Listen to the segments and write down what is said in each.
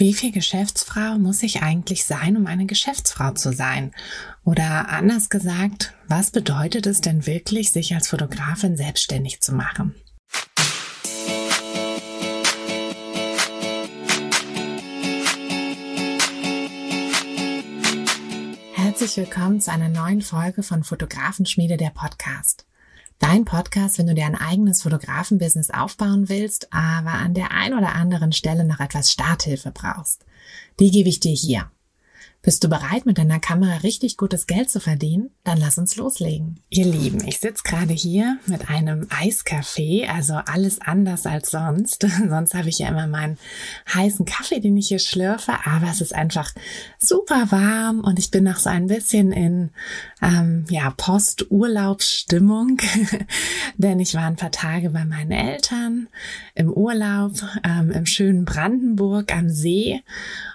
Wie viel Geschäftsfrau muss ich eigentlich sein, um eine Geschäftsfrau zu sein? Oder anders gesagt, was bedeutet es denn wirklich, sich als Fotografin selbstständig zu machen? Herzlich willkommen zu einer neuen Folge von Fotografenschmiede der Podcast. Dein Podcast, wenn du dir ein eigenes Fotografenbusiness aufbauen willst, aber an der ein oder anderen Stelle noch etwas Starthilfe brauchst. Die gebe ich dir hier. Bist du bereit, mit deiner Kamera richtig gutes Geld zu verdienen? Dann lass uns loslegen. Ihr Lieben, ich sitze gerade hier mit einem Eiskaffee, also alles anders als sonst. sonst habe ich ja immer meinen heißen Kaffee, den ich hier schlürfe, aber es ist einfach super warm und ich bin noch so ein bisschen in ähm, ja Posturlaubsstimmung, denn ich war ein paar Tage bei meinen Eltern im Urlaub ähm, im schönen Brandenburg am See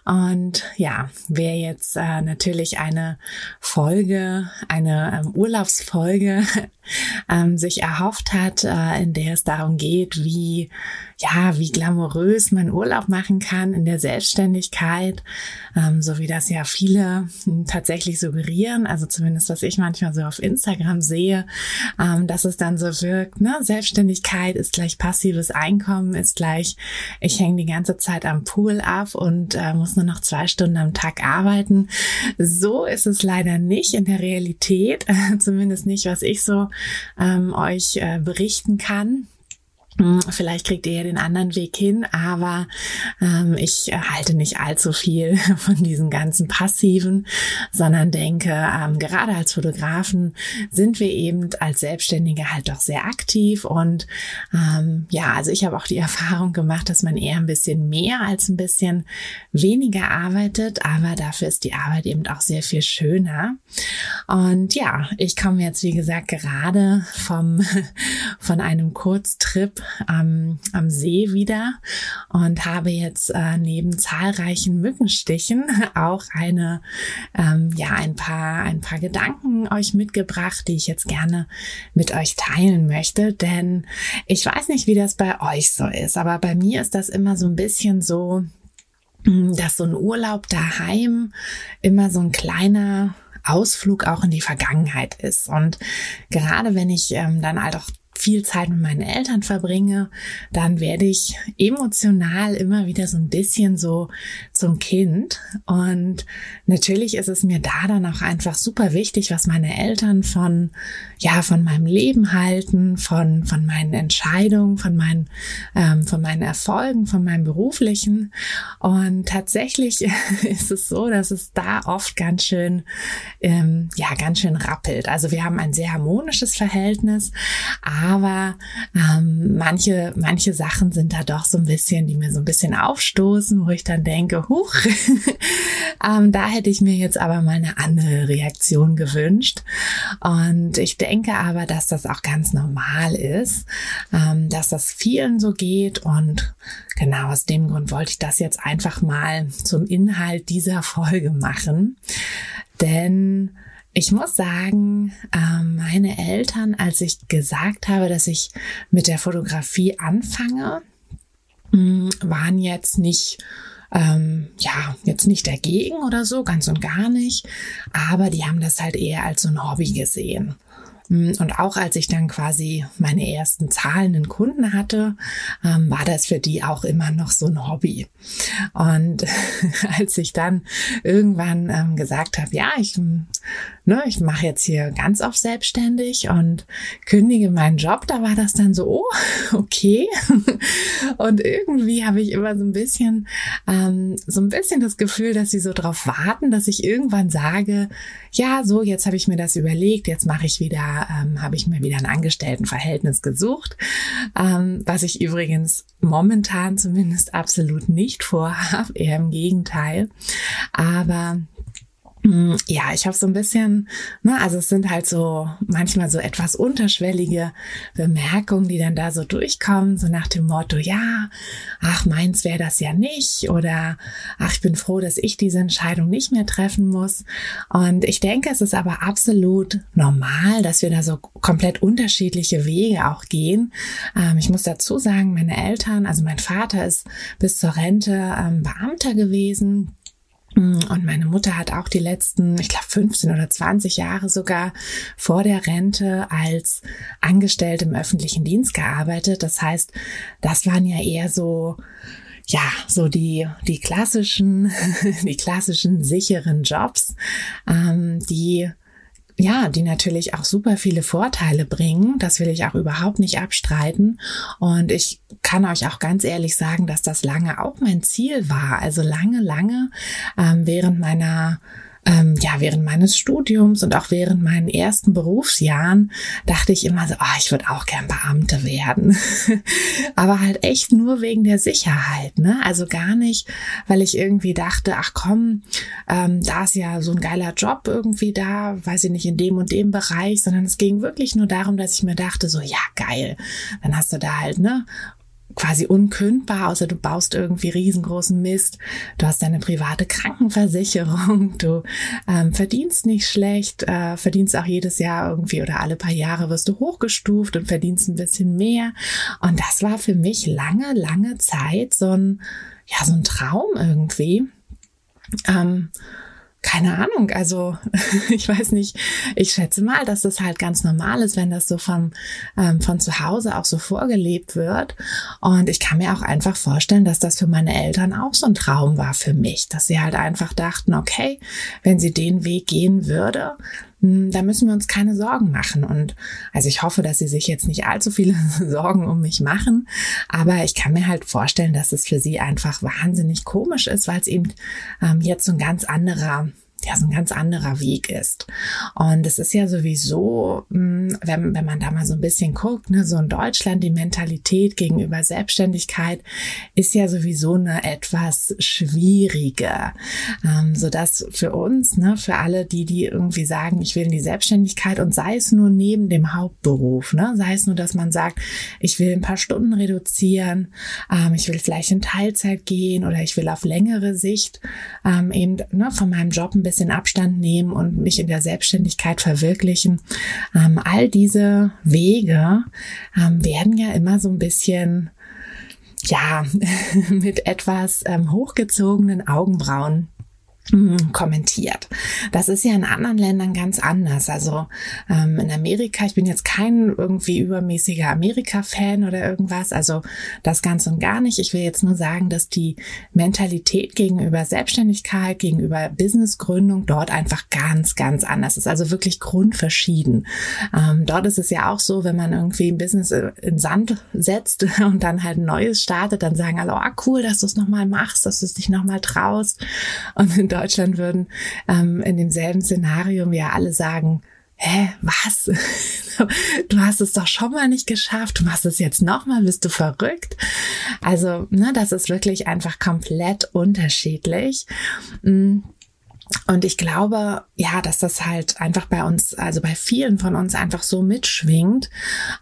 und ja, wer jetzt äh, natürlich eine Folge, eine ähm, Urlaubsfolge ähm, sich erhofft hat, äh, in der es darum geht, wie ja, wie glamourös man Urlaub machen kann in der Selbstständigkeit, ähm, so wie das ja viele hm, tatsächlich suggerieren, also zumindest was ich manchmal so auf Instagram sehe, ähm, dass es dann so wirkt, ne, Selbstständigkeit ist gleich passives Einkommen, ist gleich, ich hänge die ganze Zeit am Pool ab und äh, muss nur noch zwei Stunden am Tag arbeiten. So ist es leider nicht in der Realität, zumindest nicht, was ich so ähm, euch äh, berichten kann. Hm, vielleicht kriegt ihr ja den anderen Weg hin, aber ähm, ich halte nicht allzu viel von diesen ganzen passiven, sondern denke, ähm, gerade als Fotografen sind wir eben als Selbstständige halt doch sehr aktiv und ähm, ja, also ich habe auch die Erfahrung gemacht, dass man eher ein bisschen mehr als ein bisschen weniger arbeitet, aber dafür ist die Arbeit eben auch sehr viel schöner. Und ja, ich komme jetzt wie gesagt gerade vom von einem Kurztrip am, am See wieder und habe jetzt äh, neben zahlreichen Mückenstichen auch eine, ähm, ja, ein paar, ein paar Gedanken euch mitgebracht, die ich jetzt gerne mit euch teilen möchte, denn ich weiß nicht, wie das bei euch so ist, aber bei mir ist das immer so ein bisschen so, hm, dass so ein Urlaub daheim immer so ein kleiner Ausflug auch in die Vergangenheit ist. Und gerade wenn ich ähm, dann halt auch viel Zeit mit meinen Eltern verbringe, dann werde ich emotional immer wieder so ein bisschen so zum Kind. Und natürlich ist es mir da dann auch einfach super wichtig, was meine Eltern von, ja, von meinem Leben halten, von, von meinen Entscheidungen, von meinen, ähm, von meinen Erfolgen, von meinem beruflichen. Und tatsächlich ist es so, dass es da oft ganz schön, ähm, ja, ganz schön rappelt. Also wir haben ein sehr harmonisches Verhältnis, aber ähm, manche, manche Sachen sind da doch so ein bisschen, die mir so ein bisschen aufstoßen, wo ich dann denke, huch, ähm, da hätte ich mir jetzt aber mal eine andere Reaktion gewünscht. Und ich denke aber, dass das auch ganz normal ist, ähm, dass das vielen so geht. Und genau aus dem Grund wollte ich das jetzt einfach mal zum Inhalt dieser Folge machen. Denn ich muss sagen, ähm, meine Eltern, als ich gesagt habe, dass ich mit der Fotografie anfange, mm, waren jetzt nicht ähm, ja, jetzt nicht dagegen oder so, ganz und gar nicht, aber die haben das halt eher als so ein Hobby gesehen. Mm, und auch als ich dann quasi meine ersten zahlenden Kunden hatte, ähm, war das für die auch immer noch so ein Hobby. Und als ich dann irgendwann ähm, gesagt habe, ja, ich ne, ich mache jetzt hier ganz oft selbstständig und kündige meinen Job, da war das dann so, oh, okay. und irgendwie habe ich immer so ein bisschen, ähm, so ein bisschen das Gefühl, dass sie so drauf warten, dass ich irgendwann sage, ja, so, jetzt habe ich mir das überlegt, jetzt mache ich wieder, ähm, habe ich mir wieder ein Angestelltenverhältnis gesucht, ähm, was ich übrigens momentan zumindest absolut nicht vorhabe, eher im Gegenteil. Aber ja, ich habe so ein bisschen, ne, also es sind halt so manchmal so etwas unterschwellige Bemerkungen, die dann da so durchkommen, so nach dem Motto, ja, ach, meins wäre das ja nicht oder ach, ich bin froh, dass ich diese Entscheidung nicht mehr treffen muss. Und ich denke, es ist aber absolut normal, dass wir da so komplett unterschiedliche Wege auch gehen. Ähm, ich muss dazu sagen, meine Eltern, also mein Vater ist bis zur Rente ähm, Beamter gewesen und meine Mutter hat auch die letzten, ich glaube 15 oder 20 Jahre sogar vor der Rente als Angestellte im öffentlichen Dienst gearbeitet. Das heißt, das waren ja eher so, ja, so die, die klassischen, die klassischen sicheren Jobs, ähm, die ja, die natürlich auch super viele Vorteile bringen. Das will ich auch überhaupt nicht abstreiten. Und ich kann euch auch ganz ehrlich sagen, dass das lange auch mein Ziel war. Also lange, lange ähm, während meiner ähm, ja, während meines Studiums und auch während meinen ersten Berufsjahren dachte ich immer so, oh, ich würde auch gern Beamte werden. Aber halt echt nur wegen der Sicherheit, ne? Also gar nicht, weil ich irgendwie dachte, ach komm, ähm, da ist ja so ein geiler Job irgendwie da, weiß ich nicht, in dem und dem Bereich, sondern es ging wirklich nur darum, dass ich mir dachte, so, ja, geil. Dann hast du da halt, ne, quasi unkündbar, außer du baust irgendwie riesengroßen Mist. Du hast deine private Krankenversicherung, du ähm, verdienst nicht schlecht, äh, verdienst auch jedes Jahr irgendwie oder alle paar Jahre wirst du hochgestuft und verdienst ein bisschen mehr. Und das war für mich lange, lange Zeit so ein, ja, so ein Traum irgendwie. Ähm, keine Ahnung, also ich weiß nicht, ich schätze mal, dass das halt ganz normal ist, wenn das so von, ähm, von zu Hause auch so vorgelebt wird. Und ich kann mir auch einfach vorstellen, dass das für meine Eltern auch so ein Traum war für mich, dass sie halt einfach dachten, okay, wenn sie den Weg gehen würde, da müssen wir uns keine Sorgen machen. Und also ich hoffe, dass sie sich jetzt nicht allzu viele Sorgen um mich machen. Aber ich kann mir halt vorstellen, dass es für sie einfach wahnsinnig komisch ist, weil es eben ähm, jetzt so ein ganz anderer ja so ein ganz anderer Weg ist. Und es ist ja sowieso, hm, wenn, wenn man da mal so ein bisschen guckt, ne, so in Deutschland die Mentalität gegenüber Selbstständigkeit ist ja sowieso eine etwas schwierige, ähm, so dass für uns, ne, für alle, die die irgendwie sagen, ich will in die Selbstständigkeit und sei es nur neben dem Hauptberuf, ne, sei es nur, dass man sagt, ich will ein paar Stunden reduzieren, ähm, ich will vielleicht in Teilzeit gehen oder ich will auf längere Sicht ähm, eben ne, von meinem Job ein bisschen bisschen Abstand nehmen und mich in der Selbstständigkeit verwirklichen. Ähm, all diese Wege ähm, werden ja immer so ein bisschen ja, mit etwas ähm, hochgezogenen Augenbrauen kommentiert. Das ist ja in anderen Ländern ganz anders. Also ähm, in Amerika, ich bin jetzt kein irgendwie übermäßiger Amerika-Fan oder irgendwas, also das ganz und gar nicht. Ich will jetzt nur sagen, dass die Mentalität gegenüber Selbstständigkeit, gegenüber Businessgründung dort einfach ganz, ganz anders ist. Also wirklich grundverschieden. Ähm, dort ist es ja auch so, wenn man irgendwie ein Business in Sand setzt und dann halt ein neues startet, dann sagen alle, oh cool, dass du es nochmal machst, dass du es dich nochmal traust. Und in Deutschland würden ähm, in demselben Szenario ja alle sagen, hä, was? Du hast es doch schon mal nicht geschafft, du machst es jetzt nochmal, bist du verrückt? Also, ne, das ist wirklich einfach komplett unterschiedlich. Mm. Und ich glaube, ja, dass das halt einfach bei uns, also bei vielen von uns einfach so mitschwingt.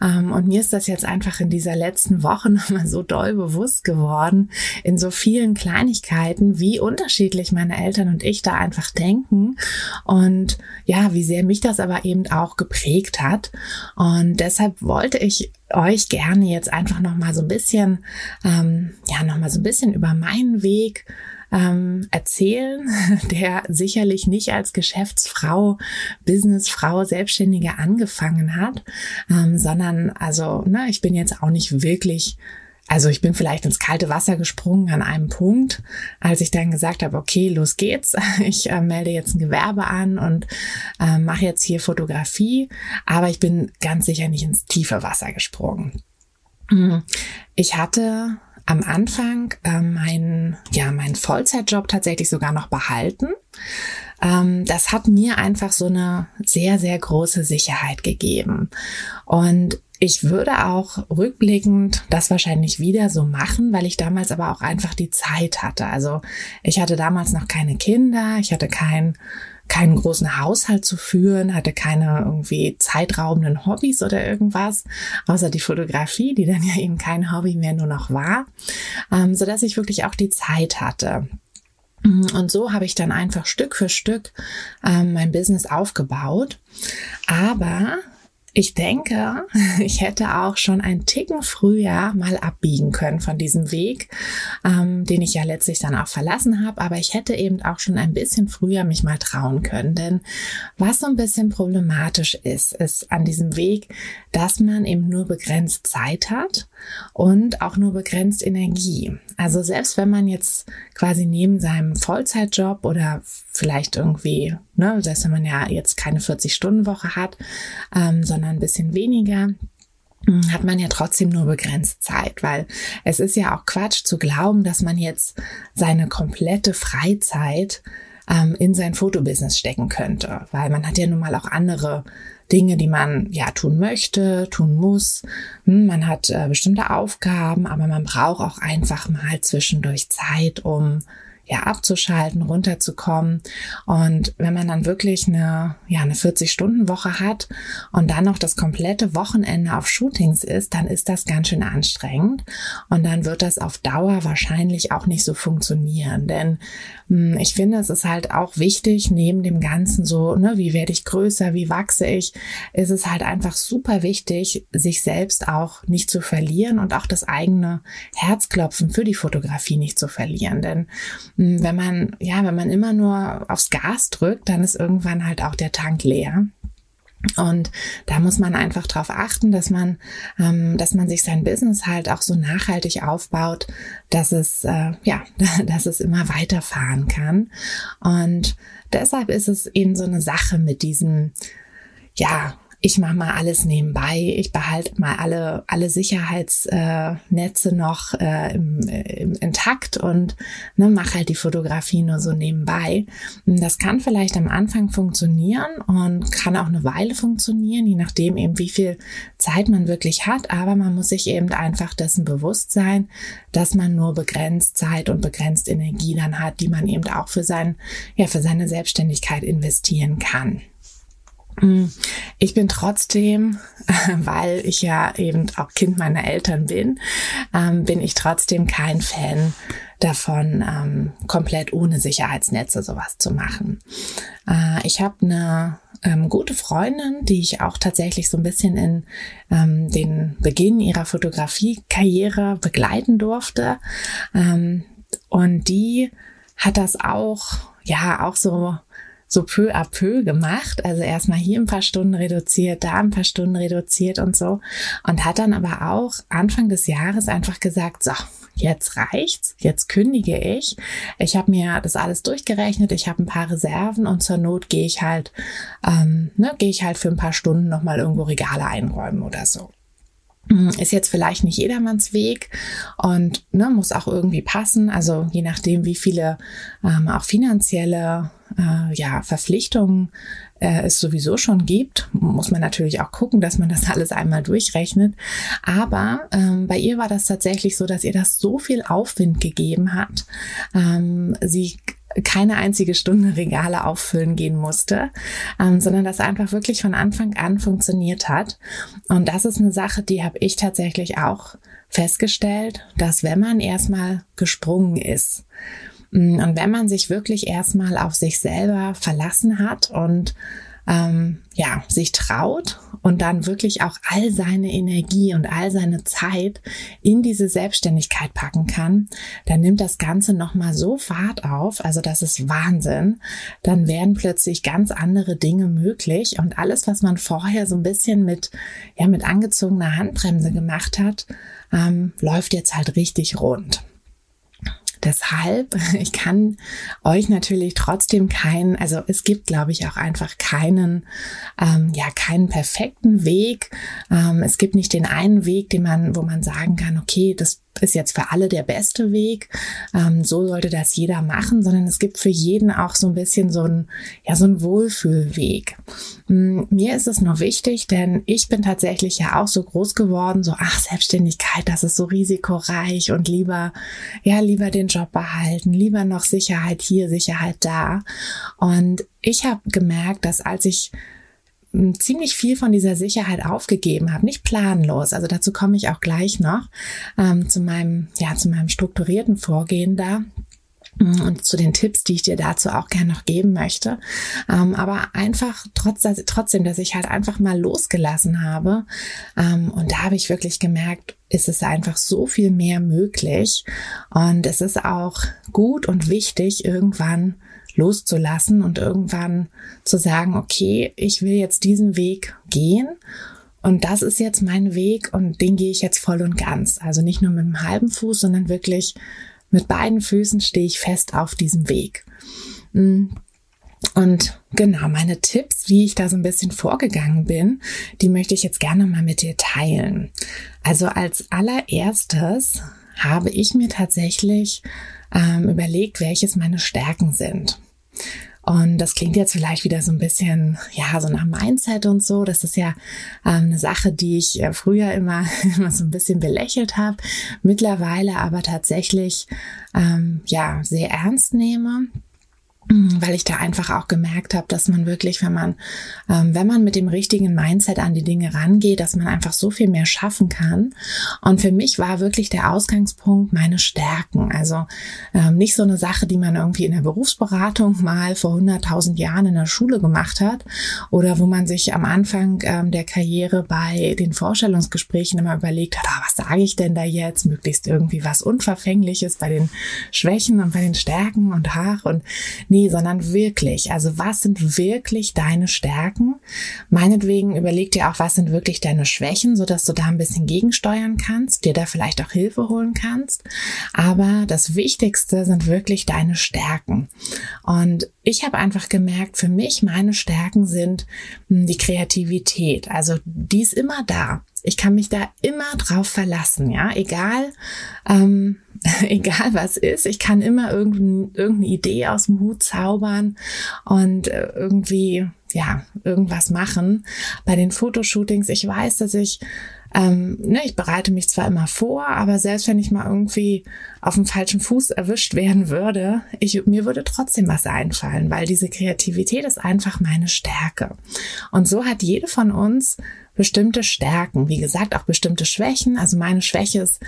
Ähm, und mir ist das jetzt einfach in dieser letzten Woche nochmal so doll bewusst geworden, in so vielen Kleinigkeiten, wie unterschiedlich meine Eltern und ich da einfach denken. Und ja, wie sehr mich das aber eben auch geprägt hat. Und deshalb wollte ich euch gerne jetzt einfach nochmal so ein bisschen, ähm, ja, nochmal so ein bisschen über meinen Weg ähm, erzählen, der sicherlich nicht als Geschäftsfrau, Businessfrau, Selbstständige angefangen hat, ähm, sondern also, ne, ich bin jetzt auch nicht wirklich also ich bin vielleicht ins kalte Wasser gesprungen an einem Punkt, als ich dann gesagt habe, okay, los geht's. Ich äh, melde jetzt ein Gewerbe an und äh, mache jetzt hier Fotografie, aber ich bin ganz sicher nicht ins tiefe Wasser gesprungen. Mhm. Ich hatte am Anfang äh, meinen, ja, meinen Vollzeitjob tatsächlich sogar noch behalten. Ähm, das hat mir einfach so eine sehr, sehr große Sicherheit gegeben. Und ich würde auch rückblickend das wahrscheinlich wieder so machen, weil ich damals aber auch einfach die Zeit hatte. Also ich hatte damals noch keine Kinder, ich hatte kein keinen großen Haushalt zu führen, hatte keine irgendwie zeitraubenden Hobbys oder irgendwas, außer die Fotografie, die dann ja eben kein Hobby mehr nur noch war, ähm, so dass ich wirklich auch die Zeit hatte. Und so habe ich dann einfach Stück für Stück ähm, mein Business aufgebaut. Aber ich denke, ich hätte auch schon einen Ticken früher mal abbiegen können von diesem Weg, ähm, den ich ja letztlich dann auch verlassen habe. Aber ich hätte eben auch schon ein bisschen früher mich mal trauen können. Denn was so ein bisschen problematisch ist, ist an diesem Weg, dass man eben nur begrenzt Zeit hat und auch nur begrenzt Energie. Also selbst wenn man jetzt quasi neben seinem Vollzeitjob oder vielleicht irgendwie, ne, selbst wenn man ja jetzt keine 40-Stunden-Woche hat, ähm, sondern ein bisschen weniger, hm, hat man ja trotzdem nur begrenzt Zeit, weil es ist ja auch Quatsch zu glauben, dass man jetzt seine komplette Freizeit ähm, in sein Fotobusiness stecken könnte, weil man hat ja nun mal auch andere Dinge, die man ja tun möchte, tun muss. Hm, man hat äh, bestimmte Aufgaben, aber man braucht auch einfach mal zwischendurch Zeit, um ja abzuschalten, runterzukommen. Und wenn man dann wirklich eine, ja, eine 40-Stunden-Woche hat und dann noch das komplette Wochenende auf Shootings ist, dann ist das ganz schön anstrengend. Und dann wird das auf Dauer wahrscheinlich auch nicht so funktionieren. Denn ich finde, es ist halt auch wichtig, neben dem Ganzen so, ne, wie werde ich größer, wie wachse ich, ist es halt einfach super wichtig, sich selbst auch nicht zu verlieren und auch das eigene Herzklopfen für die Fotografie nicht zu verlieren. Denn hm, wenn man, ja, wenn man immer nur aufs Gas drückt, dann ist irgendwann halt auch der Tank leer. Und da muss man einfach darauf achten, dass man, ähm, dass man sich sein Business halt auch so nachhaltig aufbaut, dass es, äh, ja, dass es immer weiterfahren kann. Und deshalb ist es eben so eine Sache mit diesem, ja, ich mache mal alles nebenbei, ich behalte mal alle, alle Sicherheitsnetze äh, noch äh, im, im, intakt und ne, mache halt die Fotografie nur so nebenbei. Das kann vielleicht am Anfang funktionieren und kann auch eine Weile funktionieren, je nachdem eben wie viel Zeit man wirklich hat, aber man muss sich eben einfach dessen bewusst sein, dass man nur begrenzt Zeit und begrenzt Energie dann hat, die man eben auch für sein, ja, für seine Selbstständigkeit investieren kann. Ich bin trotzdem, weil ich ja eben auch Kind meiner Eltern bin, ähm, bin ich trotzdem kein Fan davon, ähm, komplett ohne Sicherheitsnetze sowas zu machen. Äh, ich habe eine ähm, gute Freundin, die ich auch tatsächlich so ein bisschen in ähm, den Beginn ihrer Fotografiekarriere begleiten durfte. Ähm, und die hat das auch, ja, auch so so peu à peu gemacht. Also erstmal hier ein paar Stunden reduziert, da ein paar Stunden reduziert und so. Und hat dann aber auch Anfang des Jahres einfach gesagt, so, jetzt reicht's, jetzt kündige ich. Ich habe mir das alles durchgerechnet, ich habe ein paar Reserven und zur Not gehe ich halt, ähm, ne, gehe ich halt für ein paar Stunden nochmal irgendwo Regale einräumen oder so. Hm, ist jetzt vielleicht nicht jedermanns Weg und ne, muss auch irgendwie passen. Also je nachdem, wie viele ähm, auch finanzielle äh, ja, Verpflichtungen äh, es sowieso schon gibt, muss man natürlich auch gucken, dass man das alles einmal durchrechnet. Aber ähm, bei ihr war das tatsächlich so, dass ihr das so viel Aufwind gegeben hat. Ähm, sie keine einzige Stunde Regale auffüllen gehen musste, ähm, sondern das einfach wirklich von Anfang an funktioniert hat. Und das ist eine Sache, die habe ich tatsächlich auch festgestellt, dass wenn man erstmal gesprungen ist und wenn man sich wirklich erstmal auf sich selber verlassen hat und ähm, ja, sich traut und dann wirklich auch all seine Energie und all seine Zeit in diese Selbstständigkeit packen kann, dann nimmt das Ganze nochmal so Fahrt auf, also das ist Wahnsinn. Dann werden plötzlich ganz andere Dinge möglich und alles, was man vorher so ein bisschen mit, ja, mit angezogener Handbremse gemacht hat, ähm, läuft jetzt halt richtig rund. Deshalb, ich kann euch natürlich trotzdem keinen, also es gibt, glaube ich, auch einfach keinen, ähm, ja, keinen perfekten Weg. Ähm, es gibt nicht den einen Weg, den man, wo man sagen kann, okay, das ist jetzt für alle der beste Weg. Ähm, so sollte das jeder machen, sondern es gibt für jeden auch so ein bisschen so ein, ja, so ein Wohlfühlweg. Mm, mir ist es nur wichtig, denn ich bin tatsächlich ja auch so groß geworden, so, ach, Selbstständigkeit, das ist so risikoreich und lieber, ja, lieber den Job behalten, lieber noch Sicherheit hier, Sicherheit da. Und ich habe gemerkt, dass als ich ziemlich viel von dieser Sicherheit aufgegeben habe, nicht planlos. Also dazu komme ich auch gleich noch ähm, zu meinem ja zu meinem strukturierten Vorgehen da und zu den Tipps, die ich dir dazu auch gerne noch geben möchte. Ähm, aber einfach trotz, dass, trotzdem, dass ich halt einfach mal losgelassen habe. Ähm, und da habe ich wirklich gemerkt, ist es einfach so viel mehr möglich. Und es ist auch gut und wichtig, irgendwann loszulassen und irgendwann zu sagen, okay, ich will jetzt diesen Weg gehen und das ist jetzt mein Weg und den gehe ich jetzt voll und ganz. Also nicht nur mit einem halben Fuß, sondern wirklich mit beiden Füßen stehe ich fest auf diesem Weg. Mm. Und genau, meine Tipps, wie ich da so ein bisschen vorgegangen bin, die möchte ich jetzt gerne mal mit dir teilen. Also als allererstes habe ich mir tatsächlich ähm, überlegt, welches meine Stärken sind. Und das klingt jetzt vielleicht wieder so ein bisschen, ja, so nach Mindset und so. Das ist ja ähm, eine Sache, die ich äh, früher immer, immer so ein bisschen belächelt habe, mittlerweile aber tatsächlich, ähm, ja, sehr ernst nehme weil ich da einfach auch gemerkt habe, dass man wirklich, wenn man, ähm, wenn man mit dem richtigen Mindset an die Dinge rangeht, dass man einfach so viel mehr schaffen kann. Und für mich war wirklich der Ausgangspunkt meine Stärken. Also ähm, nicht so eine Sache, die man irgendwie in der Berufsberatung mal vor 100.000 Jahren in der Schule gemacht hat oder wo man sich am Anfang ähm, der Karriere bei den Vorstellungsgesprächen immer überlegt hat, ah, was sage ich denn da jetzt? Möglichst irgendwie was Unverfängliches bei den Schwächen und bei den Stärken und Haar und Nee, sondern wirklich. Also was sind wirklich deine Stärken? Meinetwegen überleg dir auch, was sind wirklich deine Schwächen, sodass du da ein bisschen gegensteuern kannst, dir da vielleicht auch Hilfe holen kannst. Aber das Wichtigste sind wirklich deine Stärken. Und ich habe einfach gemerkt, für mich meine Stärken sind hm, die Kreativität. Also die ist immer da. Ich kann mich da immer drauf verlassen, ja, egal, ähm, egal was ist. Ich kann immer irgendein, irgendeine Idee aus dem Hut zaubern und äh, irgendwie, ja, irgendwas machen. Bei den Fotoshootings, ich weiß, dass ich ähm, ne, ich bereite mich zwar immer vor, aber selbst wenn ich mal irgendwie auf dem falschen Fuß erwischt werden würde, ich, mir würde trotzdem was einfallen, weil diese Kreativität ist einfach meine Stärke. Und so hat jede von uns bestimmte Stärken, wie gesagt, auch bestimmte Schwächen. Also meine Schwäche ist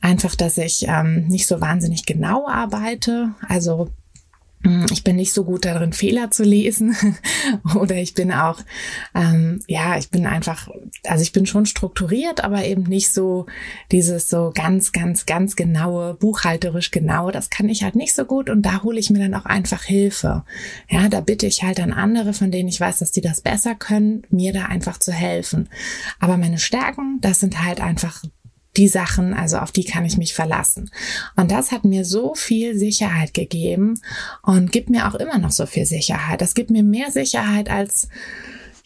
einfach, dass ich ähm, nicht so wahnsinnig genau arbeite. Also ich bin nicht so gut darin, Fehler zu lesen oder ich bin auch, ähm, ja, ich bin einfach, also ich bin schon strukturiert, aber eben nicht so dieses so ganz, ganz, ganz genaue, buchhalterisch genau, das kann ich halt nicht so gut und da hole ich mir dann auch einfach Hilfe. Ja, da bitte ich halt an andere, von denen ich weiß, dass die das besser können, mir da einfach zu helfen. Aber meine Stärken, das sind halt einfach die Sachen, also auf die kann ich mich verlassen. Und das hat mir so viel Sicherheit gegeben und gibt mir auch immer noch so viel Sicherheit. Das gibt mir mehr Sicherheit als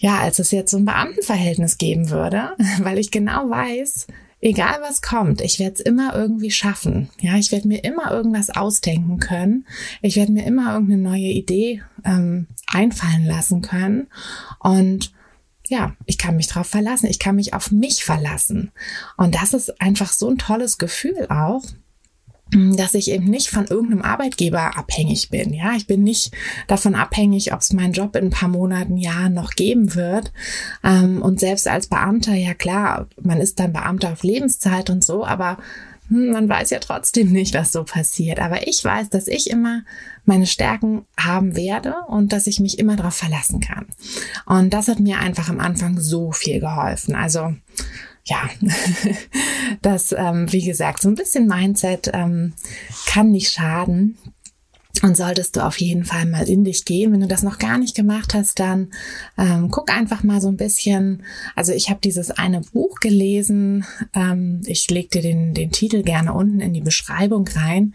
ja, als es jetzt so ein Beamtenverhältnis geben würde, weil ich genau weiß, egal was kommt, ich werde es immer irgendwie schaffen. Ja, ich werde mir immer irgendwas ausdenken können. Ich werde mir immer irgendeine neue Idee ähm, einfallen lassen können. Und ja, ich kann mich drauf verlassen, ich kann mich auf mich verlassen. Und das ist einfach so ein tolles Gefühl auch mm, dass ich eben nicht von irgendeinem Arbeitgeber abhängig bin. Ja, ich bin nicht davon abhängig, ob es meinen Job in ein paar Monaten, Jahren noch geben wird. Ähm, und selbst als Beamter, ja klar, man ist dann Beamter auf Lebenszeit und so, aber man weiß ja trotzdem nicht, was so passiert. Aber ich weiß, dass ich immer meine Stärken haben werde und dass ich mich immer darauf verlassen kann. Und das hat mir einfach am Anfang so viel geholfen. Also ja, das, ähm, wie gesagt, so ein bisschen Mindset ähm, kann nicht schaden. Und solltest du auf jeden Fall mal in dich gehen. Wenn du das noch gar nicht gemacht hast, dann ähm, guck einfach mal so ein bisschen. Also ich habe dieses eine Buch gelesen. Ähm, ich leg dir den, den Titel gerne unten in die Beschreibung rein.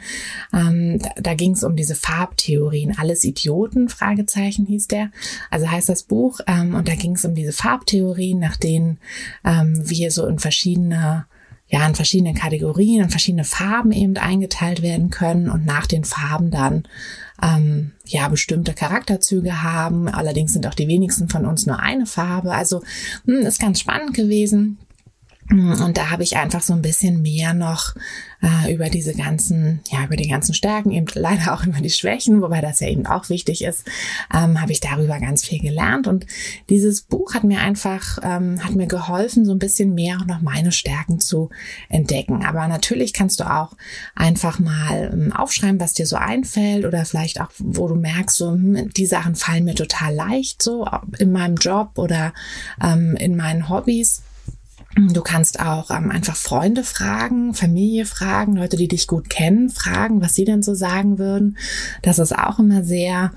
Ähm, da da ging es um diese Farbtheorien. Alles Idioten, Fragezeichen hieß der. Also heißt das Buch. Ähm, und da ging es um diese Farbtheorien, nach denen ähm, wir so in verschiedene ja in verschiedene Kategorien, in verschiedene Farben eben eingeteilt werden können und nach den Farben dann ähm, ja bestimmte Charakterzüge haben. Allerdings sind auch die wenigsten von uns nur eine Farbe. Also mh, hm, ist ganz spannend gewesen. Und da habe ich einfach so ein bisschen mehr noch äh, über diese ganzen, ja, über die ganzen Stärken, eben leider auch über die Schwächen, wobei das ja eben auch wichtig ist, ähm, habe ich darüber ganz viel gelernt. Und dieses Buch hat mir einfach, ähm, hat mir geholfen, so ein bisschen mehr noch meine Stärken zu entdecken. Aber natürlich kannst du auch einfach mal ähm, aufschreiben, was dir so einfällt oder vielleicht auch, wo du merkst, so, hm, die Sachen fallen mir total leicht, so in meinem Job oder ähm, in meinen Hobbys Du kannst auch ähm, einfach Freunde fragen, Familie fragen, Leute, die dich gut kennen, fragen, was sie denn so sagen würden. Das ist auch immer sehr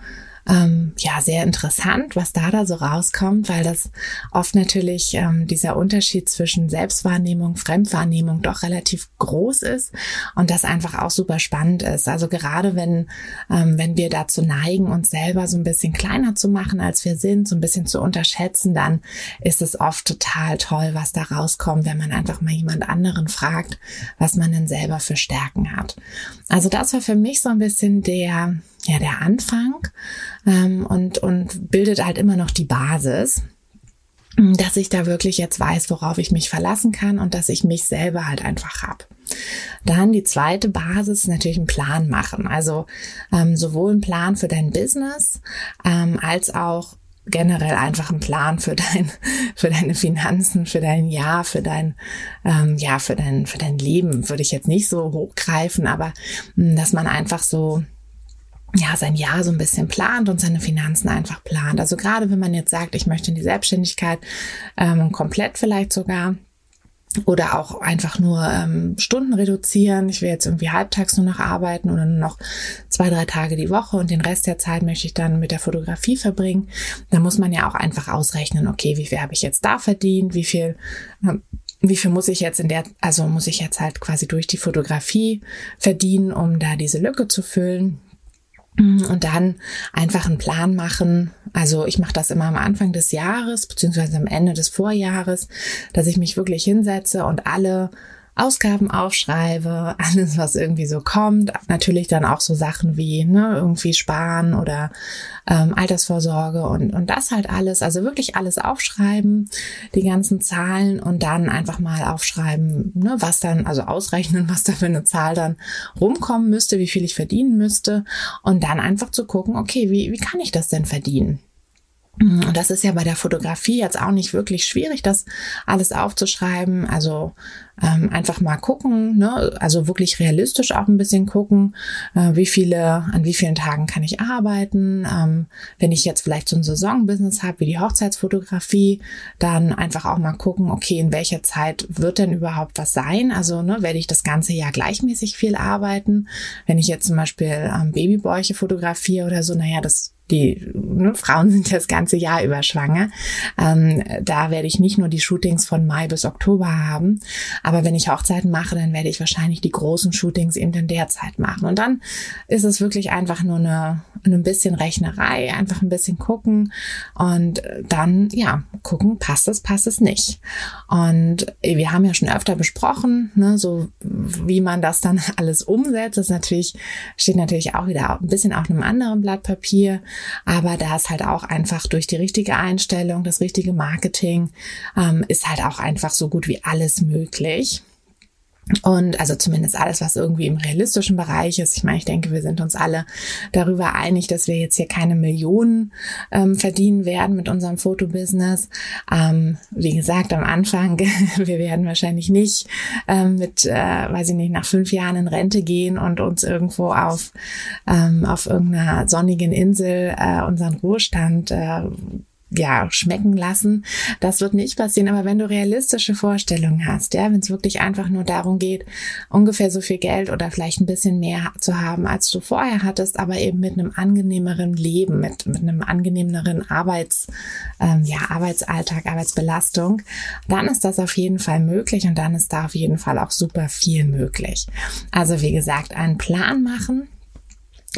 ähm, ja sehr interessant, was da da so rauskommt, weil das oft natürlich ähm, dieser Unterschied zwischen Selbstwahrnehmung, Fremdwahrnehmung doch relativ groß ist und das einfach auch super spannend ist. Also gerade wenn ähm, wenn wir dazu neigen, uns selber so ein bisschen kleiner zu machen, als wir sind, so ein bisschen zu unterschätzen, dann ist es oft total toll, was da rauskommt, wenn man einfach mal jemand anderen fragt, was man denn selber für Stärken hat. Also das war für mich so ein bisschen der ja der Anfang ähm, und, und bildet halt immer noch die Basis dass ich da wirklich jetzt weiß, worauf ich mich verlassen kann und dass ich mich selber halt einfach hab. Dann die zweite Basis natürlich ein Plan machen. Also ähm, sowohl ein Plan für dein Business ähm, als auch generell einfach ein Plan für dein für deine Finanzen, für dein Jahr, für dein ähm, ja für dein für dein Leben würde ich jetzt nicht so hochgreifen, aber hm, dass man einfach so ja, sein Jahr so ein bisschen plant und seine Finanzen einfach plant. Also gerade wenn man jetzt sagt, ich möchte in die Selbstständigkeit ähm, komplett vielleicht sogar oder auch einfach nur ähm, Stunden reduzieren. Ich will jetzt irgendwie halbtags nur noch arbeiten oder nur noch zwei, drei Tage die Woche und den Rest der Zeit möchte ich dann mit der Fotografie verbringen. Da muss man ja auch einfach ausrechnen, okay, wie viel habe ich jetzt da verdient, wie viel ähm, wie viel muss ich jetzt in der, also muss ich jetzt halt quasi durch die Fotografie verdienen, um da diese Lücke zu füllen. Und dann einfach einen Plan machen. Also ich mache das immer am Anfang des Jahres, beziehungsweise am Ende des Vorjahres, dass ich mich wirklich hinsetze und alle Ausgaben aufschreibe, alles, was irgendwie so kommt. Natürlich dann auch so Sachen wie ne, irgendwie sparen oder ähm, Altersvorsorge und, und das halt alles. Also wirklich alles aufschreiben, die ganzen Zahlen und dann einfach mal aufschreiben, ne, was dann, also ausrechnen, was da für eine Zahl dann rumkommen müsste, wie viel ich verdienen müsste und dann einfach zu gucken, okay, wie, wie kann ich das denn verdienen? Und das ist ja bei der Fotografie jetzt auch nicht wirklich schwierig, das alles aufzuschreiben. Also ähm, einfach mal gucken, ne? also wirklich realistisch auch ein bisschen gucken, äh, wie viele, an wie vielen Tagen kann ich arbeiten. Ähm, wenn ich jetzt vielleicht so ein Saisonbusiness habe, wie die Hochzeitsfotografie, dann einfach auch mal gucken, okay, in welcher Zeit wird denn überhaupt was sein? Also ne, werde ich das ganze Jahr gleichmäßig viel arbeiten? Wenn ich jetzt zum Beispiel ähm, Babybäuche fotografiere oder so, naja, das die ne, Frauen sind das ganze Jahr über schwanger. Ähm, da werde ich nicht nur die Shootings von Mai bis Oktober haben, aber wenn ich Hochzeiten mache, dann werde ich wahrscheinlich die großen Shootings eben in der Zeit machen. Und dann ist es wirklich einfach nur eine, ein bisschen Rechnerei, einfach ein bisschen gucken und dann ja gucken, passt es, passt es nicht. Und wir haben ja schon öfter besprochen, ne, so wie man das dann alles umsetzt. Das natürlich steht natürlich auch wieder ein bisschen auf einem anderen Blatt Papier. Aber da ist halt auch einfach durch die richtige Einstellung, das richtige Marketing, ähm, ist halt auch einfach so gut wie alles möglich. Und also zumindest alles, was irgendwie im realistischen Bereich ist. Ich meine, ich denke, wir sind uns alle darüber einig, dass wir jetzt hier keine Millionen ähm, verdienen werden mit unserem Fotobusiness. Ähm, wie gesagt, am Anfang, wir werden wahrscheinlich nicht ähm, mit, äh, weiß ich nicht, nach fünf Jahren in Rente gehen und uns irgendwo auf, ähm, auf irgendeiner sonnigen Insel äh, unseren Ruhestand äh, ja, schmecken lassen. Das wird nicht passieren, aber wenn du realistische Vorstellungen hast, ja, wenn es wirklich einfach nur darum geht, ungefähr so viel Geld oder vielleicht ein bisschen mehr zu haben, als du vorher hattest, aber eben mit einem angenehmeren Leben, mit, mit einem angenehmeren Arbeits, ähm, ja, Arbeitsalltag, Arbeitsbelastung, dann ist das auf jeden Fall möglich und dann ist da auf jeden Fall auch super viel möglich. Also wie gesagt, einen Plan machen,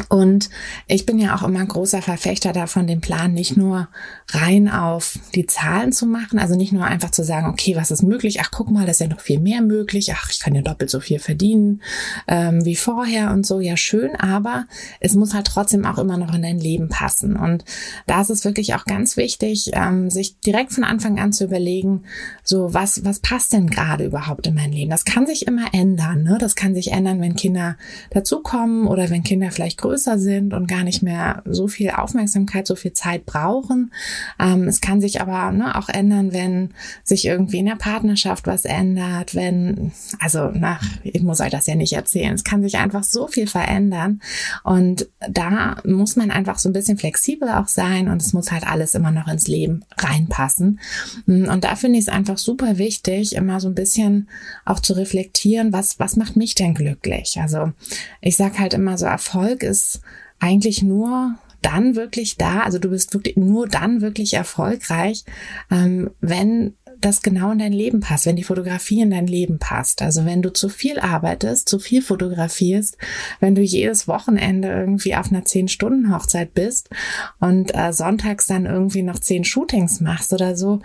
und ich bin ja auch immer ein großer Verfechter davon, den Plan nicht nur rein auf die Zahlen zu machen, also nicht nur einfach zu sagen, okay, was ist möglich? Ach, guck mal, da ist ja noch viel mehr möglich. Ach, ich kann ja doppelt so viel verdienen ähm, wie vorher und so. Ja, schön, aber es muss halt trotzdem auch immer noch in dein Leben passen. Und da ist es wirklich auch ganz wichtig, ähm, sich direkt von Anfang an zu überlegen, so was was passt denn gerade überhaupt in mein Leben? Das kann sich immer ändern. Ne? Das kann sich ändern, wenn Kinder dazukommen oder wenn Kinder vielleicht größer sind und gar nicht mehr so viel Aufmerksamkeit, so viel Zeit brauchen. Ähm, es kann sich aber ne, auch ändern, wenn sich irgendwie in der Partnerschaft was ändert, wenn, also nach, ich muss euch das ja nicht erzählen, es kann sich einfach so viel verändern und da muss man einfach so ein bisschen flexibel auch sein und es muss halt alles immer noch ins Leben reinpassen. Und da finde ich es einfach super wichtig, immer so ein bisschen auch zu reflektieren, was, was macht mich denn glücklich? Also ich sag halt immer so, Erfolg ist ist eigentlich nur dann wirklich da, also du bist wirklich nur dann wirklich erfolgreich, ähm, wenn das genau in dein Leben passt, wenn die Fotografie in dein Leben passt. Also wenn du zu viel arbeitest, zu viel fotografierst, wenn du jedes Wochenende irgendwie auf einer 10-Stunden-Hochzeit bist und äh, sonntags dann irgendwie noch 10 Shootings machst oder so,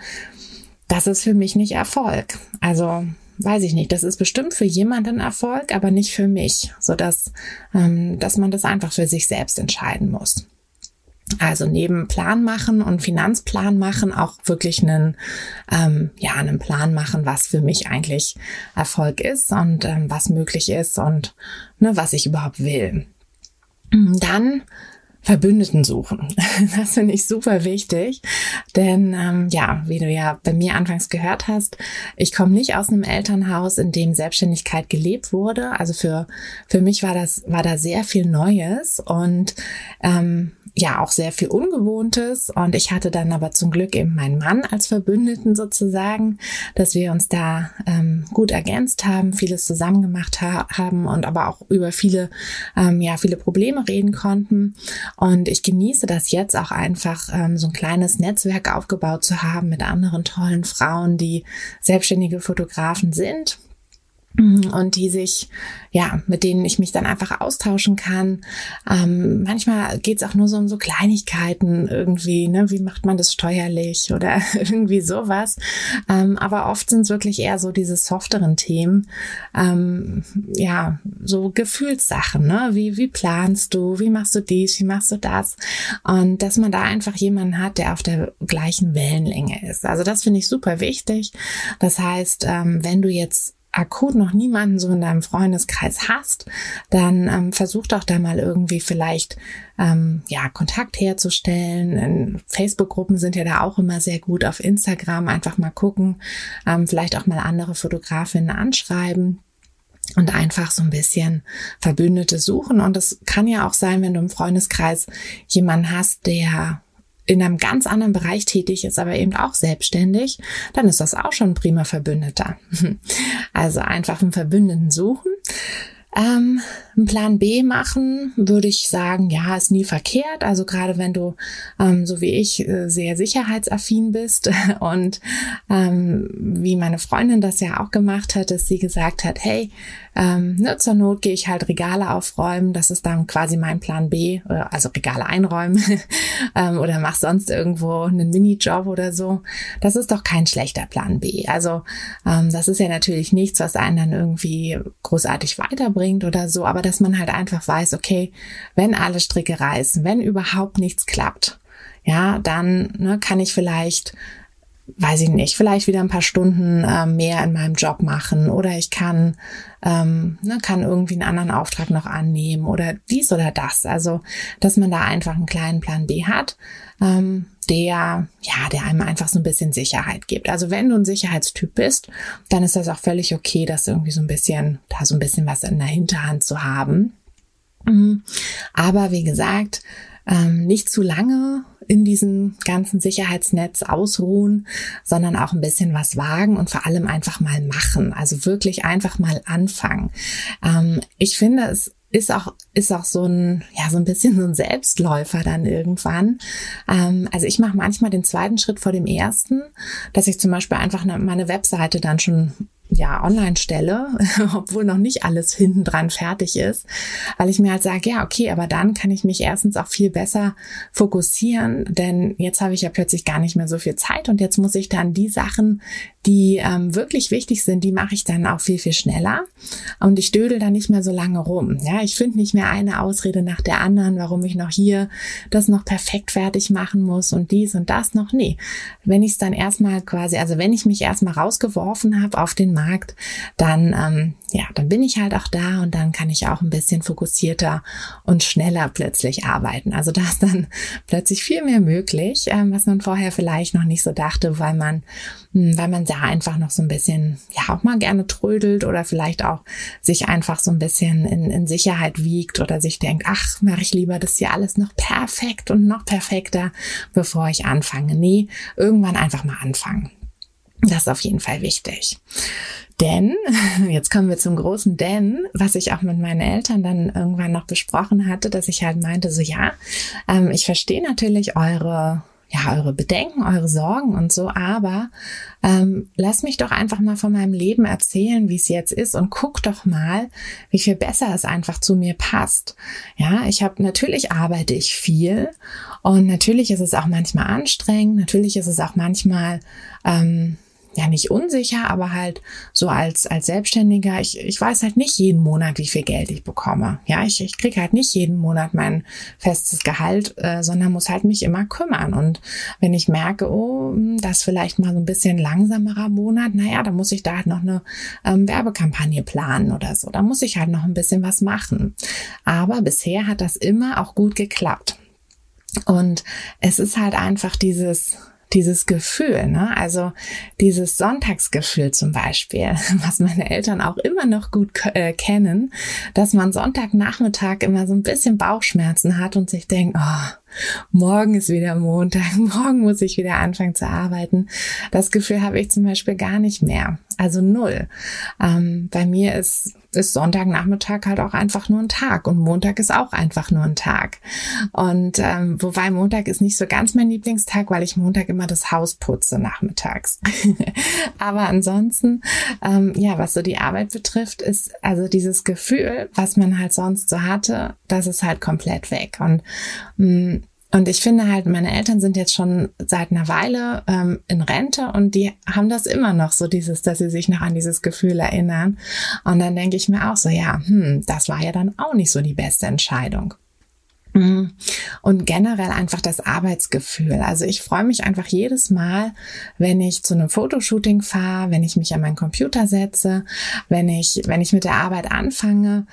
das ist für mich nicht Erfolg. Also weiß ich nicht, das ist bestimmt für jemanden Erfolg, aber nicht für mich, so dass, ähm, dass man das einfach für sich selbst entscheiden muss. Also neben Plan machen und Finanzplan machen auch wirklich einen, ähm, ja, einen Plan machen, was für mich eigentlich Erfolg ist und ähm, was möglich ist und ne, was ich überhaupt will. Dann Verbündeten suchen. Das finde ich super wichtig, denn ähm, ja, wie du ja bei mir anfangs gehört hast, ich komme nicht aus einem Elternhaus, in dem Selbstständigkeit gelebt wurde. Also für für mich war das war da sehr viel Neues und ähm, ja auch sehr viel Ungewohntes. Und ich hatte dann aber zum Glück eben meinen Mann als Verbündeten sozusagen, dass wir uns da ähm, gut ergänzt haben, vieles zusammen gemacht ha haben und aber auch über viele, ähm, ja, viele Probleme reden konnten. Und ich genieße das jetzt auch einfach, ähm, so ein kleines Netzwerk aufgebaut zu haben mit anderen tollen Frauen, die selbstständige Fotografen sind und die sich, ja, mit denen ich mich dann einfach austauschen kann. Ähm, manchmal geht's auch nur so um so Kleinigkeiten irgendwie, ne? Wie macht man das steuerlich oder irgendwie sowas. Ähm, aber oft sind es wirklich eher so diese softeren Themen, ähm, ja, so Gefühlssachen, ne? Wie, wie planst du, wie machst du dies, wie machst du das? Und dass man da einfach jemanden hat, der auf der gleichen Wellenlänge ist. Also das finde ich super wichtig. Das heißt, ähm, wenn du jetzt akut noch niemanden so in deinem Freundeskreis hast, dann ähm, versuch doch da mal irgendwie vielleicht ähm, ja Kontakt herzustellen. Facebook-Gruppen sind ja da auch immer sehr gut. Auf Instagram einfach mal gucken, ähm, vielleicht auch mal andere Fotografinnen anschreiben und einfach so ein bisschen Verbündete suchen. Und das kann ja auch sein, wenn du im Freundeskreis jemanden hast, der in einem ganz anderen Bereich tätig ist, aber eben auch selbstständig, dann ist das auch schon ein prima Verbündeter. Also einfach einen Verbündeten suchen. Ähm, einen Plan B machen, würde ich sagen, ja, ist nie verkehrt. Also gerade wenn du, ähm, so wie ich, äh, sehr sicherheitsaffin bist und ähm, wie meine Freundin das ja auch gemacht hat, dass sie gesagt hat, hey, ähm, ne, zur Not gehe ich halt Regale aufräumen. Das ist dann quasi mein Plan B, äh, also Regale einräumen ähm, oder mach sonst irgendwo einen Minijob oder so. Das ist doch kein schlechter Plan B. Also ähm, das ist ja natürlich nichts, was einen dann irgendwie großartig weiterbringt oder so, aber dass man halt einfach weiß, okay, wenn alle Stricke reißen, wenn überhaupt nichts klappt, ja, dann ne, kann ich vielleicht weiß ich nicht, vielleicht wieder ein paar Stunden äh, mehr in meinem Job machen oder ich kann, ähm, ne, kann irgendwie einen anderen Auftrag noch annehmen oder dies oder das. Also, dass man da einfach einen kleinen Plan B hat, ähm, der, ja, der einem einfach so ein bisschen Sicherheit gibt. Also wenn du ein Sicherheitstyp bist, dann ist das auch völlig okay, das irgendwie so ein bisschen, da so ein bisschen was in der Hinterhand zu haben. Mhm. Aber wie gesagt, ähm, nicht zu lange in diesem ganzen Sicherheitsnetz ausruhen, sondern auch ein bisschen was wagen und vor allem einfach mal machen. Also wirklich einfach mal anfangen. Ähm, ich finde, es ist auch ist auch so ein ja so ein bisschen so ein Selbstläufer dann irgendwann. Ähm, also ich mache manchmal den zweiten Schritt vor dem ersten, dass ich zum Beispiel einfach meine Webseite dann schon ja, online stelle, obwohl noch nicht alles hinten dran fertig ist, weil ich mir halt sage, ja, okay, aber dann kann ich mich erstens auch viel besser fokussieren, denn jetzt habe ich ja plötzlich gar nicht mehr so viel Zeit und jetzt muss ich dann die Sachen, die ähm, wirklich wichtig sind, die mache ich dann auch viel, viel schneller und ich dödel da nicht mehr so lange rum. Ja, ich finde nicht mehr eine Ausrede nach der anderen, warum ich noch hier das noch perfekt fertig machen muss und dies und das noch. Nee, wenn ich es dann erstmal quasi, also wenn ich mich erstmal rausgeworfen habe auf den Markt, dann, ähm, ja, dann bin ich halt auch da und dann kann ich auch ein bisschen fokussierter und schneller plötzlich arbeiten. Also da ist dann plötzlich viel mehr möglich, ähm, was man vorher vielleicht noch nicht so dachte, weil man, mh, hm, weil man da einfach noch so ein bisschen, ja, auch mal gerne trödelt oder vielleicht auch sich einfach so ein bisschen in, in Sicherheit wiegt oder sich denkt, ach, mache ich lieber das hier alles noch perfekt und noch perfekter, bevor ich anfange. Nee, irgendwann einfach mal anfangen. Das ist auf jeden Fall wichtig. Denn, jetzt kommen wir zum großen Denn, was ich auch mit meinen Eltern dann irgendwann noch besprochen hatte, dass ich halt meinte, so ja, ähm, ich verstehe natürlich eure ja, eure Bedenken, eure Sorgen und so, aber ähm, lass mich doch einfach mal von meinem Leben erzählen, wie es jetzt ist und guck doch mal, wie viel besser es einfach zu mir passt. Ja, ich habe natürlich arbeite ich viel und natürlich ist es auch manchmal anstrengend, natürlich ist es auch manchmal ähm, ja nicht unsicher, aber halt so als, als Selbstständiger, ich, ich weiß halt nicht jeden Monat, wie viel Geld ich bekomme. Ja, ich, ich kriege halt nicht jeden Monat mein festes Gehalt, äh, sondern muss halt mich immer kümmern. Und wenn ich merke, oh, hm, das vielleicht mal so ein bisschen langsamerer Monat, naja, dann muss ich da halt noch eine ähm, Werbekampagne planen oder so. Da muss ich halt noch ein bisschen was machen. Aber bisher hat das immer auch gut geklappt. Und es ist halt einfach dieses, dieses Gefühl, ne? also dieses Sonntagsgefühl zum Beispiel, was meine Eltern auch immer noch gut äh, kennen, dass man Sonntagnachmittag immer so ein bisschen Bauchschmerzen hat und sich denkt, oh, morgen ist wieder Montag, morgen muss ich wieder anfangen zu arbeiten. Das Gefühl habe ich zum Beispiel gar nicht mehr. Also null. Ähm, bei mir ist, ist Sonntagnachmittag halt auch einfach nur ein Tag und Montag ist auch einfach nur ein Tag. Und ähm, wobei Montag ist nicht so ganz mein Lieblingstag, weil ich Montag immer das Haus putze nachmittags. Aber ansonsten, ähm, ja, was so die Arbeit betrifft, ist also dieses Gefühl, was man halt sonst so hatte, das ist halt komplett weg. Und mh, mm, und ich finde halt, meine Eltern sind jetzt schon seit einer Weile ähm, in Rente und die haben das immer noch so dieses, dass sie sich noch an dieses Gefühl erinnern. Und dann denke ich mir auch so, ja, hm, das war ja dann auch nicht so die beste Entscheidung. Mhm. Und generell einfach das Arbeitsgefühl. Also ich freue mich einfach jedes Mal, wenn ich zu einem Fotoshooting fahre, wenn ich mich an meinen Computer setze, wenn ich, wenn ich mit der Arbeit anfange.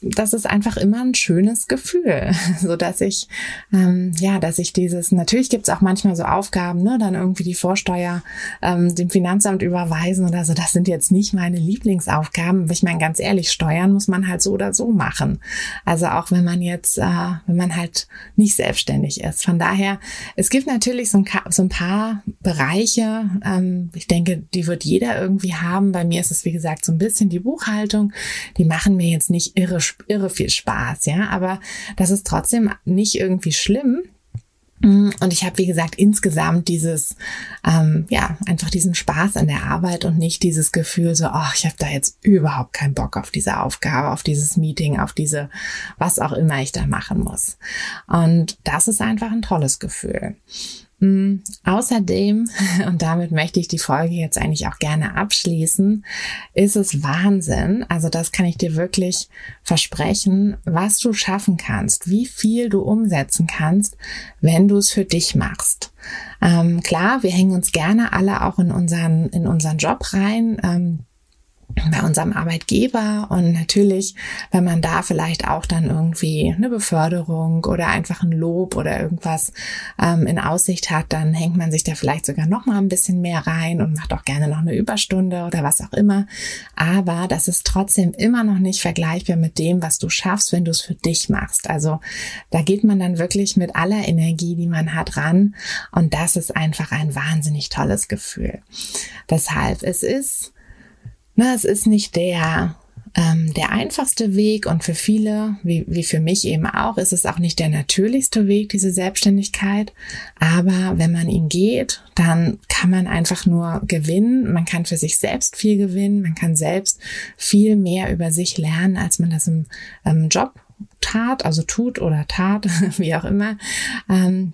Das ist einfach immer ein schönes Gefühl, so dass ich, ähm, ja, dass ich dieses, natürlich gibt es auch manchmal so Aufgaben, ne, dann irgendwie die Vorsteuer ähm, dem Finanzamt überweisen oder so. Das sind jetzt nicht meine Lieblingsaufgaben. Ich meine, ganz ehrlich, Steuern muss man halt so oder so machen. Also auch wenn man jetzt, äh, wenn man halt nicht selbstständig ist. Von daher, es gibt natürlich so ein, so ein paar Bereiche, ähm, ich denke, die wird jeder irgendwie haben. Bei mir ist es, wie gesagt, so ein bisschen die Buchhaltung. Die machen mir jetzt nicht irre, irre viel Spaß, ja, aber das ist trotzdem nicht irgendwie schlimm Mm, und ich habe, wie gesagt, insgesamt dieses, ähm, ja, einfach diesen Spaß an der Arbeit und nicht dieses Gefühl so, ach, ich habe da jetzt überhaupt keinen Bock auf diese Aufgabe, auf dieses Meeting, auf diese, was auch immer ich da machen muss. Und das ist einfach ein tolles Gefühl. Mm, außerdem, und damit möchte ich die Folge jetzt eigentlich auch gerne abschließen, ist es Wahnsinn, also das kann ich dir wirklich versprechen, was du schaffen kannst, wie viel du umsetzen kannst, wenn du es für dich machst. Ähm, klar, wir hängen uns gerne alle auch in unseren, in unseren Job rein. Ähm, bei unserem Arbeitgeber und natürlich, wenn man da vielleicht auch dann irgendwie eine Beförderung oder einfach ein Lob oder irgendwas ähm, in Aussicht hat, dann hängt man sich da vielleicht sogar noch mal ein bisschen mehr rein und macht auch gerne noch eine Überstunde oder was auch immer. Aber das ist trotzdem immer noch nicht vergleichbar mit dem, was du schaffst, wenn du es für dich machst. Also da geht man dann wirklich mit aller Energie, die man hat, ran und das ist einfach ein wahnsinnig tolles Gefühl. Deshalb, es ist na, es ist nicht der ähm, der einfachste Weg und für viele, wie, wie für mich eben auch, ist es auch nicht der natürlichste Weg, diese Selbstständigkeit. Aber wenn man ihn geht, dann kann man einfach nur gewinnen. Man kann für sich selbst viel gewinnen. Man kann selbst viel mehr über sich lernen, als man das im ähm, Job tat, also tut oder tat, wie auch immer. Ähm,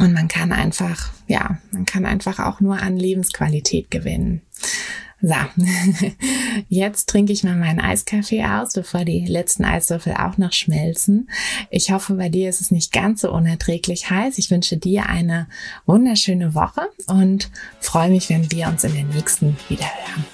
und man kann einfach, ja, man kann einfach auch nur an Lebensqualität gewinnen. So, jetzt trinke ich mal meinen Eiskaffee aus, bevor die letzten Eiswürfel auch noch schmelzen. Ich hoffe, bei dir ist es nicht ganz so unerträglich heiß. Ich wünsche dir eine wunderschöne Woche und freue mich, wenn wir uns in der nächsten wieder hören.